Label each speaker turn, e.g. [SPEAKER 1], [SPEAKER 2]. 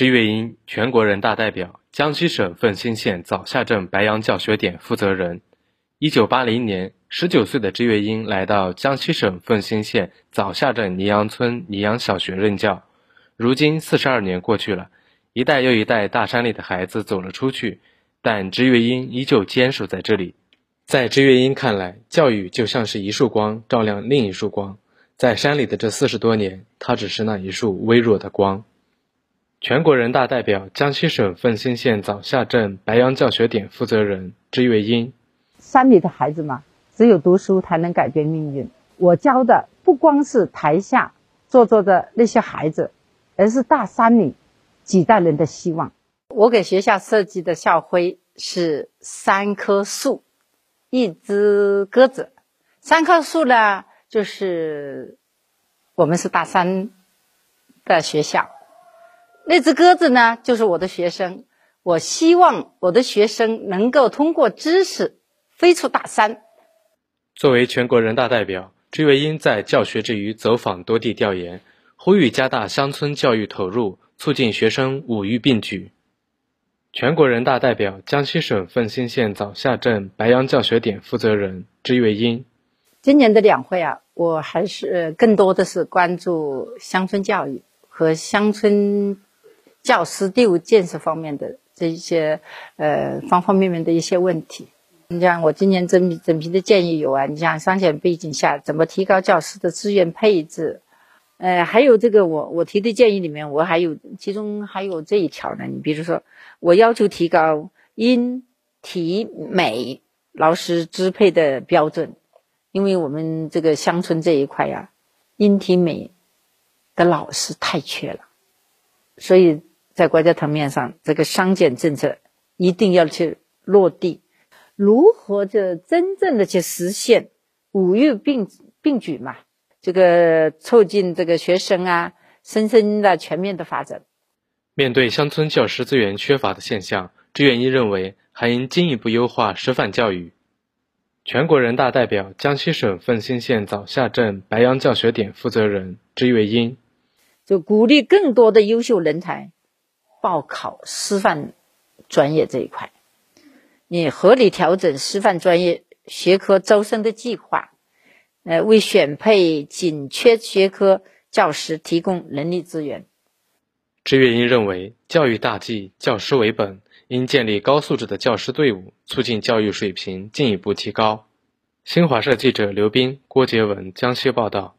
[SPEAKER 1] 支月英，全国人大代表，江西省奉新县早下镇白杨教学点负责人。一九八零年，十九岁的支月英来到江西省奉新县早下镇泥阳村泥阳小学任教。如今四十二年过去了，一代又一代大山里的孩子走了出去，但支月英依旧坚守在这里。在支月英看来，教育就像是一束光，照亮另一束光。在山里的这四十多年，他只是那一束微弱的光。全国人大代表、江西省奉新县枣下镇白杨教学点负责人支月英：
[SPEAKER 2] 山里的孩子嘛，只有读书才能改变命运。我教的不光是台下坐坐的那些孩子，而是大山里几代人的希望。我给学校设计的校徽是三棵树，一只鸽子。三棵树呢，就是我们是大山的学校。那只鸽子呢，就是我的学生。我希望我的学生能够通过知识飞出大山。
[SPEAKER 1] 作为全国人大代表，朱月英在教学之余走访多地调研，呼吁加大乡村教育投入，促进学生五育并举。全国人大代表、江西省奉新县枣下镇白杨教学点负责人朱月英：
[SPEAKER 2] 今年的两会啊，我还是更多的是关注乡村教育和乡村。教师队伍建设方面的这一些呃方方面面的一些问题，你像我今年整整批的建议有啊，你像当前背景下怎么提高教师的资源配置，呃，还有这个我我提的建议里面，我还有其中还有这一条呢，你比如说我要求提高音体美老师支配的标准，因为我们这个乡村这一块呀，音体美的老师太缺了，所以。在国家层面上，这个商检政策一定要去落地。如何就真正的去实现五育并并举嘛？这个促进这个学生啊，生生的全面的发展。
[SPEAKER 1] 面对乡村教师资源缺乏的现象，支援一认为还应进一步优化师范教育。全国人大代表、江西省奉新县枣下镇白杨教学点负责人支月英，
[SPEAKER 2] 就鼓励更多的优秀人才。报考师范专业这一块，你合理调整师范专业学科招生的计划，呃，为选配紧缺学科教师提供人力资源。
[SPEAKER 1] 支月英认为，教育大计，教师为本，应建立高素质的教师队伍，促进教育水平进一步提高。新华社记者刘斌、郭杰文江西报道。